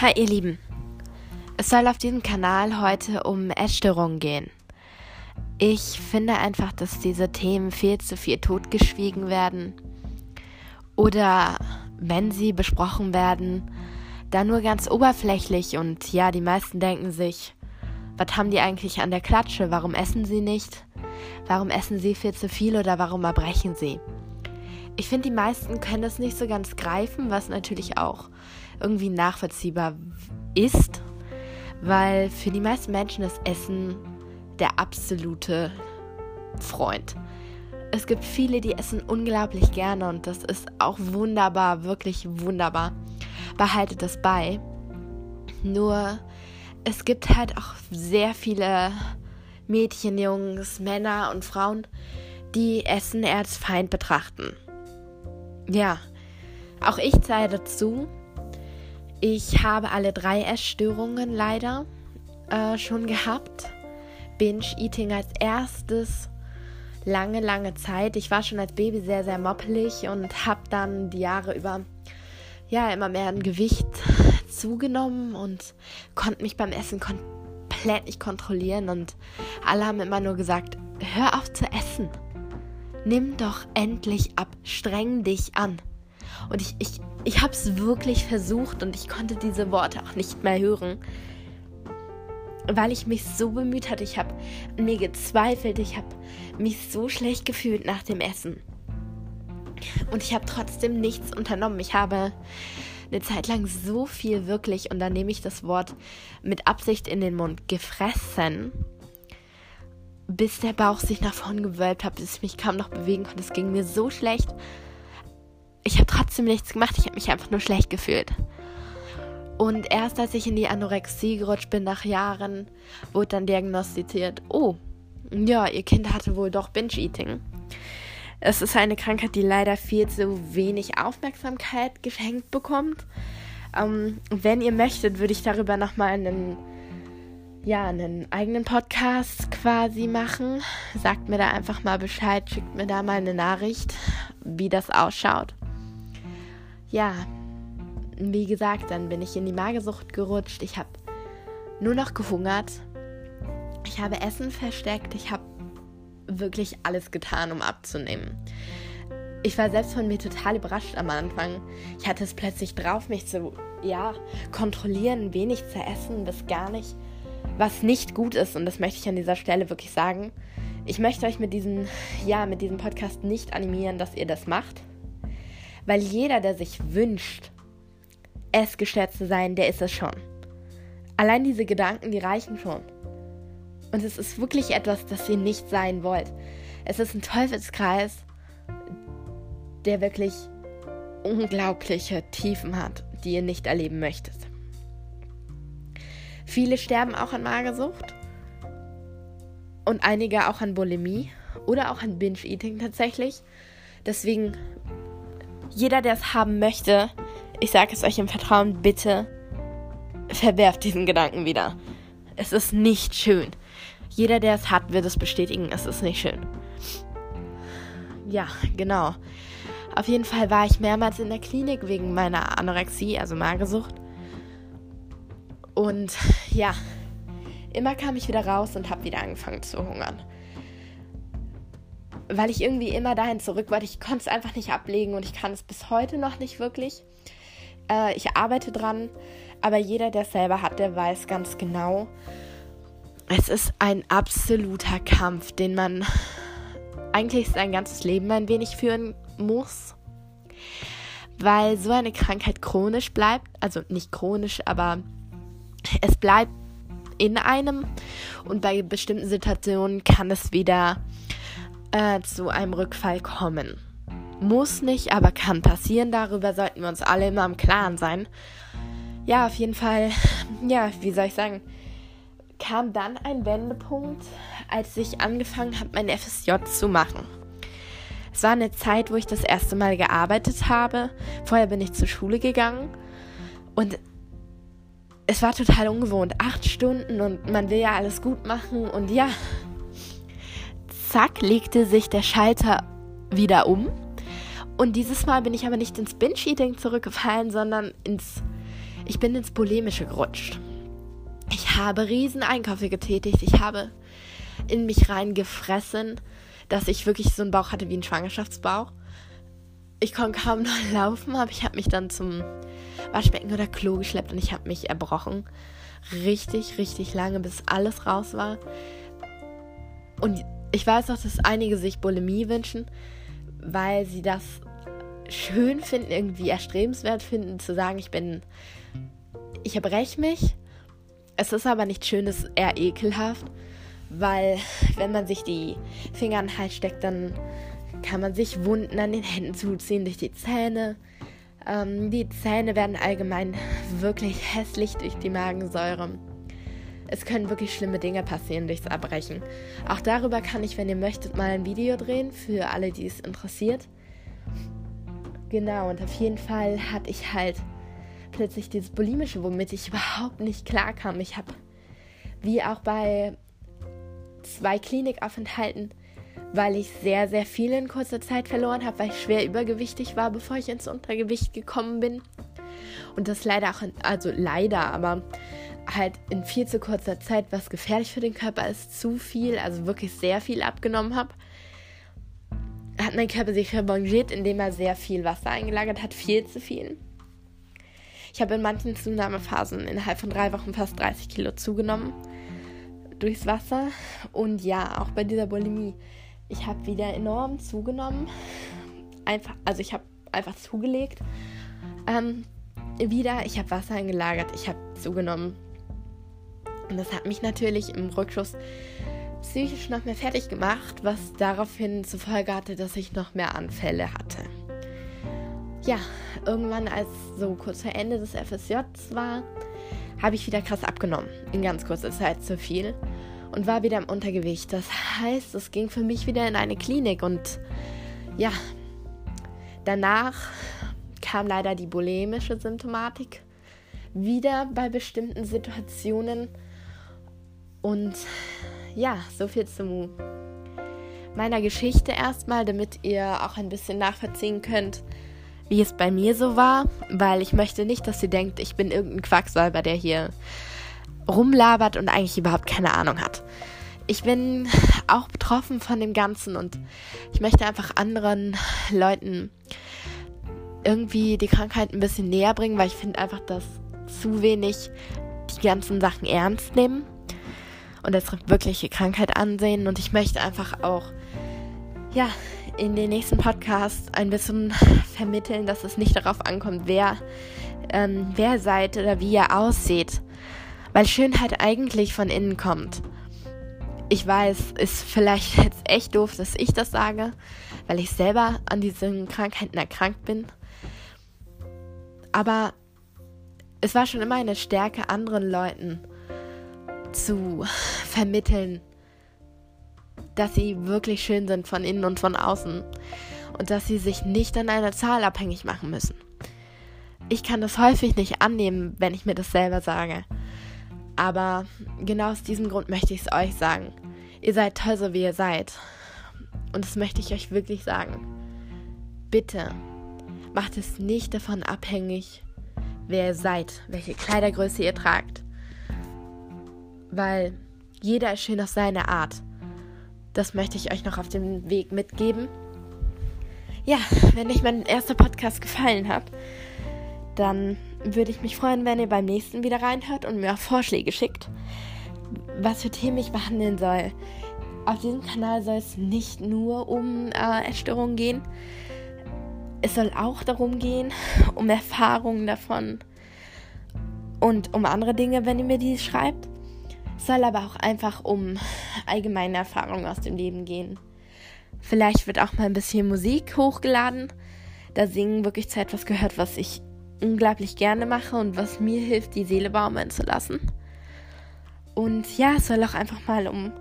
Hi ihr Lieben, es soll auf diesem Kanal heute um Essstörungen gehen. Ich finde einfach, dass diese Themen viel zu viel totgeschwiegen werden oder wenn sie besprochen werden, dann nur ganz oberflächlich und ja, die meisten denken sich, was haben die eigentlich an der Klatsche? Warum essen sie nicht? Warum essen sie viel zu viel oder warum erbrechen sie? Ich finde, die meisten können das nicht so ganz greifen, was natürlich auch irgendwie nachvollziehbar ist, weil für die meisten Menschen ist Essen der absolute Freund. Es gibt viele, die essen unglaublich gerne und das ist auch wunderbar, wirklich wunderbar. Behaltet das bei. Nur es gibt halt auch sehr viele Mädchen, Jungs, Männer und Frauen, die Essen als Feind betrachten. Ja, auch ich zähle dazu. Ich habe alle drei Essstörungen leider äh, schon gehabt. Binge-Eating als erstes lange, lange Zeit. Ich war schon als Baby sehr, sehr moppelig und habe dann die Jahre über ja immer mehr an Gewicht zugenommen und konnte mich beim Essen komplett nicht kontrollieren und alle haben immer nur gesagt, hör auf zu essen. Nimm doch endlich ab, streng dich an. Und ich, ich, ich habe es wirklich versucht und ich konnte diese Worte auch nicht mehr hören, weil ich mich so bemüht hatte. Ich habe mir gezweifelt, ich habe mich so schlecht gefühlt nach dem Essen. Und ich habe trotzdem nichts unternommen. Ich habe eine Zeit lang so viel wirklich, und da nehme ich das Wort mit Absicht in den Mund, gefressen, bis der Bauch sich nach vorn gewölbt hat, bis ich mich kaum noch bewegen konnte. Es ging mir so schlecht ich habe trotzdem nichts gemacht. Ich habe mich einfach nur schlecht gefühlt. Und erst als ich in die Anorexie gerutscht bin nach Jahren, wurde dann diagnostiziert, oh, ja, ihr Kind hatte wohl doch Binge-Eating. Es ist eine Krankheit, die leider viel zu wenig Aufmerksamkeit geschenkt bekommt. Ähm, wenn ihr möchtet, würde ich darüber nochmal einen, ja, einen eigenen Podcast quasi machen. Sagt mir da einfach mal Bescheid, schickt mir da mal eine Nachricht, wie das ausschaut ja, wie gesagt, dann bin ich in die Magersucht gerutscht. Ich habe nur noch gehungert. Ich habe Essen versteckt. Ich habe wirklich alles getan, um abzunehmen. Ich war selbst von mir total überrascht am Anfang. Ich hatte es plötzlich drauf, mich zu, ja, kontrollieren, wenig zu essen, bis gar nicht, was nicht gut ist. Und das möchte ich an dieser Stelle wirklich sagen. Ich möchte euch mit diesem, ja, mit diesem Podcast nicht animieren, dass ihr das macht. Weil jeder, der sich wünscht, essgestört zu sein, der ist es schon. Allein diese Gedanken, die reichen schon. Und es ist wirklich etwas, das ihr nicht sein wollt. Es ist ein Teufelskreis, der wirklich unglaubliche Tiefen hat, die ihr nicht erleben möchtet. Viele sterben auch an Magersucht und einige auch an Bulimie oder auch an Binge-Eating tatsächlich. Deswegen jeder, der es haben möchte, ich sage es euch im Vertrauen, bitte verwerft diesen Gedanken wieder. Es ist nicht schön. Jeder, der es hat, wird es bestätigen, es ist nicht schön. Ja, genau. Auf jeden Fall war ich mehrmals in der Klinik wegen meiner Anorexie, also Magersucht. Und ja, immer kam ich wieder raus und habe wieder angefangen zu hungern weil ich irgendwie immer dahin zurück wollte. Ich konnte es einfach nicht ablegen und ich kann es bis heute noch nicht wirklich. Äh, ich arbeite dran, aber jeder, der es selber hat, der weiß ganz genau, es ist ein absoluter Kampf, den man eigentlich sein ganzes Leben ein wenig führen muss, weil so eine Krankheit chronisch bleibt, also nicht chronisch, aber es bleibt in einem und bei bestimmten Situationen kann es wieder äh, zu einem Rückfall kommen. Muss nicht, aber kann passieren. Darüber sollten wir uns alle immer im Klaren sein. Ja, auf jeden Fall, ja, wie soll ich sagen, kam dann ein Wendepunkt, als ich angefangen habe, mein FSJ zu machen. Es war eine Zeit, wo ich das erste Mal gearbeitet habe. Vorher bin ich zur Schule gegangen und es war total ungewohnt. Acht Stunden und man will ja alles gut machen und ja, zack, legte sich der Schalter wieder um. Und dieses Mal bin ich aber nicht ins Binge-Eating zurückgefallen, sondern ins ich bin ins Polemische gerutscht. Ich habe riesen Einkäufe getätigt. Ich habe in mich reingefressen, dass ich wirklich so einen Bauch hatte wie ein Schwangerschaftsbauch. Ich konnte kaum noch laufen, aber ich habe mich dann zum Waschbecken oder Klo geschleppt und ich habe mich erbrochen. Richtig, richtig lange, bis alles raus war. Und ich weiß auch, dass einige sich Bulimie wünschen, weil sie das schön finden, irgendwie erstrebenswert finden, zu sagen, ich bin, ich erbreche mich. Es ist aber nicht schön, es ist eher ekelhaft, weil wenn man sich die Finger an den Hals steckt, dann kann man sich Wunden an den Händen zuziehen durch die Zähne. Ähm, die Zähne werden allgemein wirklich hässlich durch die Magensäure. Es können wirklich schlimme Dinge passieren durchs Erbrechen. Auch darüber kann ich, wenn ihr möchtet, mal ein Video drehen für alle, die es interessiert. Genau, und auf jeden Fall hatte ich halt plötzlich dieses Bulimische, womit ich überhaupt nicht klarkam. Ich habe, wie auch bei zwei Klinikaufenthalten, weil ich sehr, sehr viel in kurzer Zeit verloren habe, weil ich schwer übergewichtig war, bevor ich ins Untergewicht gekommen bin. Und das leider auch, also leider, aber halt in viel zu kurzer Zeit, was gefährlich für den Körper ist, zu viel, also wirklich sehr viel abgenommen habe. Hat mein Körper sich revanchiert, indem er sehr viel Wasser eingelagert hat, viel zu viel. Ich habe in manchen Zunahmephasen innerhalb von drei Wochen fast 30 Kilo zugenommen durchs Wasser. Und ja, auch bei dieser Bulimie. Ich habe wieder enorm zugenommen. Einfach, also ich habe einfach zugelegt. Ähm, wieder, ich habe Wasser eingelagert, ich habe zugenommen. Und das hat mich natürlich im Rückschuss psychisch noch mehr fertig gemacht, was daraufhin zur Folge hatte, dass ich noch mehr Anfälle hatte. Ja, irgendwann, als so kurz vor Ende des FSJs war, habe ich wieder krass abgenommen. In ganz kurzer Zeit zu viel. Und war wieder im Untergewicht. Das heißt, es ging für mich wieder in eine Klinik. Und ja, danach kam leider die bulimische Symptomatik wieder bei bestimmten Situationen. Und ja, so viel zu meiner Geschichte erstmal, damit ihr auch ein bisschen nachvollziehen könnt, wie es bei mir so war, weil ich möchte nicht, dass sie denkt, ich bin irgendein Quacksalber, der hier rumlabert und eigentlich überhaupt keine Ahnung hat. Ich bin auch betroffen von dem Ganzen und ich möchte einfach anderen Leuten irgendwie die Krankheit ein bisschen näher bringen, weil ich finde einfach, dass zu wenig die ganzen Sachen ernst nehmen und als wirkliche Krankheit ansehen. Und ich möchte einfach auch, ja, in den nächsten Podcast ein bisschen vermitteln, dass es nicht darauf ankommt, wer, ähm, wer seid oder wie ihr aussieht. Weil Schönheit eigentlich von innen kommt. Ich weiß, ist vielleicht jetzt echt doof, dass ich das sage, weil ich selber an diesen Krankheiten erkrankt bin. Aber es war schon immer eine Stärke, anderen Leuten zu vermitteln, dass sie wirklich schön sind von innen und von außen und dass sie sich nicht an einer Zahl abhängig machen müssen. Ich kann das häufig nicht annehmen, wenn ich mir das selber sage. Aber genau aus diesem Grund möchte ich es euch sagen. Ihr seid toll, so wie ihr seid. Und das möchte ich euch wirklich sagen. Bitte macht es nicht davon abhängig, wer ihr seid, welche Kleidergröße ihr tragt. Weil jeder ist schön auf seine Art. Das möchte ich euch noch auf dem Weg mitgeben. Ja, wenn euch mein erster Podcast gefallen hat, dann würde ich mich freuen, wenn ihr beim nächsten wieder reinhört und mir auch Vorschläge schickt, was für Themen ich behandeln soll. Auf diesem Kanal soll es nicht nur um äh, Essstörungen gehen. Es soll auch darum gehen, um Erfahrungen davon und um andere Dinge, wenn ihr mir die schreibt. Soll aber auch einfach um allgemeine Erfahrungen aus dem Leben gehen. Vielleicht wird auch mal ein bisschen Musik hochgeladen. Da singen wirklich zu etwas gehört, was ich unglaublich gerne mache und was mir hilft, die Seele baumeln zu lassen. Und ja, es soll auch einfach mal um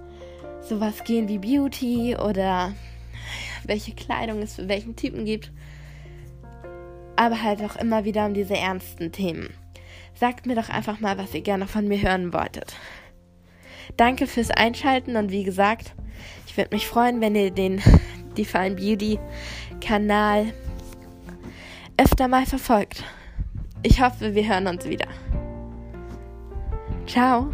sowas gehen wie Beauty oder welche Kleidung es für welchen Typen gibt. Aber halt auch immer wieder um diese ernsten Themen. Sagt mir doch einfach mal, was ihr gerne von mir hören wolltet. Danke fürs Einschalten und wie gesagt, ich würde mich freuen, wenn ihr den Define Beauty Kanal öfter mal verfolgt. ich hoffe, wir hören uns wieder. Ciao.